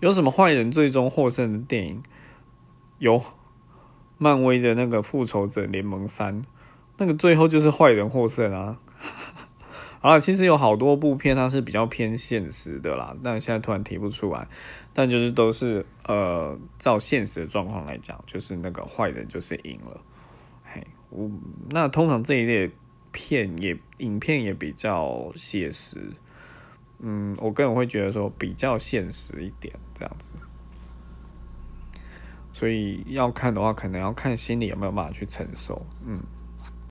有什么坏人最终获胜的电影？有漫威的那个复仇者联盟三，那个最后就是坏人获胜啊。好了，其实有好多部片它是比较偏现实的啦，但现在突然提不出来。但就是都是呃，照现实的状况来讲，就是那个坏人就是赢了。嘿，我那通常这一类片也影片也比较写实。嗯，我个人会觉得说比较现实一点这样子。所以要看的话，可能要看心里有没有办法去承受。嗯。